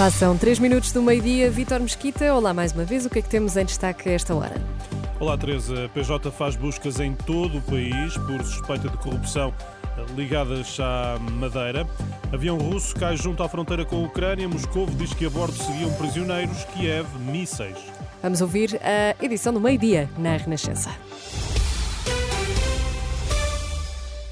Passam 3 minutos do meio-dia. Vítor Mesquita, olá mais uma vez. O que é que temos em destaque a esta hora? Olá, Teresa. A PJ faz buscas em todo o país por suspeita de corrupção ligadas à Madeira. Avião russo cai junto à fronteira com a Ucrânia. Moscou diz que a bordo seguiam prisioneiros. Kiev, mísseis. Vamos ouvir a edição do meio-dia na Renascença.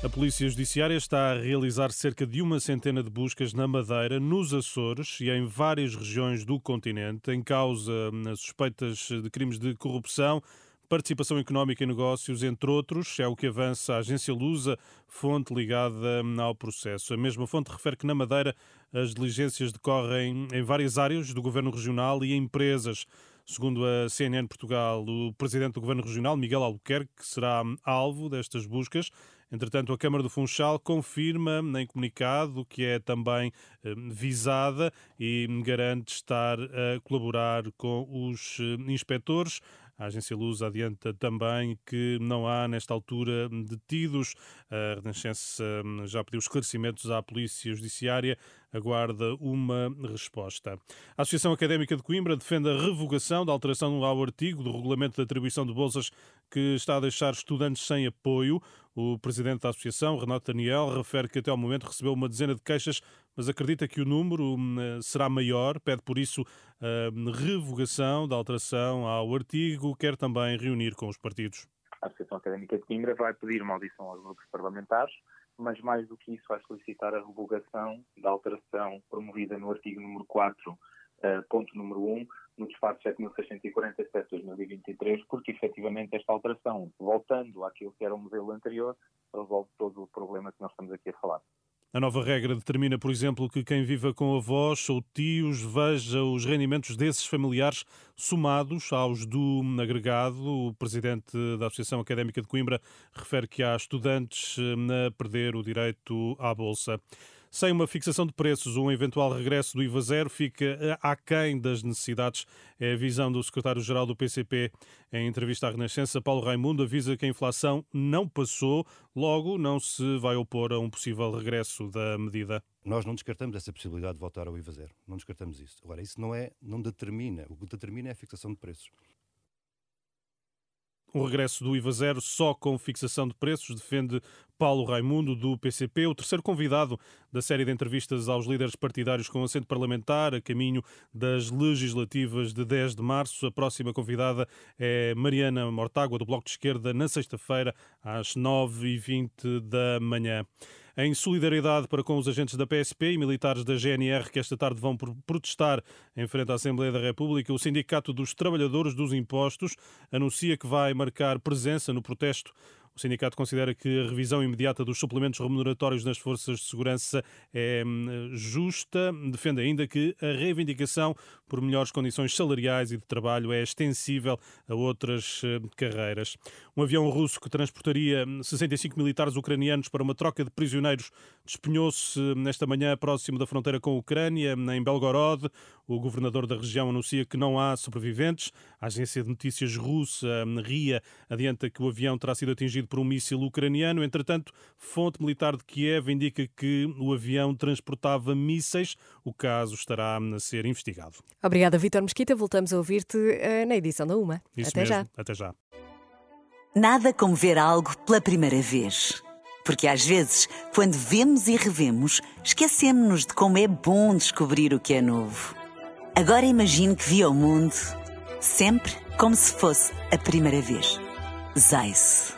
A Polícia Judiciária está a realizar cerca de uma centena de buscas na Madeira, nos Açores e em várias regiões do continente, em causa suspeitas de crimes de corrupção, participação económica em negócios, entre outros. É o que avança a agência Lusa, fonte ligada ao processo. A mesma fonte refere que na Madeira as diligências decorrem em várias áreas do governo regional e empresas. Segundo a CNN Portugal, o presidente do Governo Regional, Miguel Albuquerque, será alvo destas buscas. Entretanto, a Câmara do Funchal confirma em comunicado que é também eh, visada e garante estar a colaborar com os eh, inspectores. A agência Luz adianta também que não há, nesta altura, detidos. A Renascença hum, já pediu esclarecimentos à Polícia Judiciária, aguarda uma resposta. A Associação Académica de Coimbra defende a revogação da alteração ao artigo do Regulamento de Atribuição de Bolsas que está a deixar estudantes sem apoio. O presidente da associação, Renato Daniel, refere que até ao momento recebeu uma dezena de queixas mas acredita que o número hum, será maior, pede por isso a hum, revogação da alteração ao artigo, quer também reunir com os partidos. A Associação Académica de Coimbra vai pedir uma audição aos grupos parlamentares, mas mais do que isso vai solicitar a revogação da alteração promovida no artigo número 4, eh, ponto número 1, no despacho 7647-2023, porque efetivamente esta alteração, voltando àquilo que era o modelo anterior, resolve todo o problema que nós estamos aqui a falar. A nova regra determina, por exemplo, que quem viva com avós ou tios veja os rendimentos desses familiares somados aos do agregado. O presidente da Associação Académica de Coimbra refere que há estudantes eh, a perder o direito à bolsa. Sem uma fixação de preços, um eventual regresso do IVA zero fica aquém das necessidades. É a visão do secretário-geral do PCP. Em entrevista à Renascença, Paulo Raimundo avisa que a inflação não passou, logo não se vai opor a um possível regresso da medida. Nós não descartamos essa possibilidade de voltar ao IVA zero. Não descartamos isso. Agora, isso não é, não determina. O que determina é a fixação de preços. O regresso do IVA zero só com fixação de preços, defende Paulo Raimundo, do PCP, o terceiro convidado da série de entrevistas aos líderes partidários com assento parlamentar, a caminho das legislativas de 10 de março. A próxima convidada é Mariana Mortágua, do Bloco de Esquerda, na sexta-feira, às 9h20 da manhã em solidariedade para com os agentes da PSP e militares da GNR que esta tarde vão protestar em frente à Assembleia da República. O Sindicato dos Trabalhadores dos Impostos anuncia que vai marcar presença no protesto o sindicato considera que a revisão imediata dos suplementos remuneratórios nas forças de segurança é hum, justa. Defende ainda que a reivindicação por melhores condições salariais e de trabalho é extensível a outras hum, carreiras. Um avião russo que transportaria 65 hum, militares ucranianos para uma troca de prisioneiros despenhou-se nesta manhã próximo da fronteira com a Ucrânia, em Belgorod. O governador da região anuncia que não há sobreviventes. A agência de notícias russa, RIA, adianta que o avião terá sido atingido por um míssil ucraniano. Entretanto, fonte militar de Kiev indica que o avião transportava mísseis. O caso estará a ser investigado. Obrigada, Vítor Mesquita. Voltamos a ouvir-te uh, na edição da UMA. Isso Até mesmo. já. Até já. Nada como ver algo pela primeira vez. Porque às vezes, quando vemos e revemos, esquecemos-nos de como é bom descobrir o que é novo. Agora imagine que viu o mundo sempre como se fosse a primeira vez. Zais.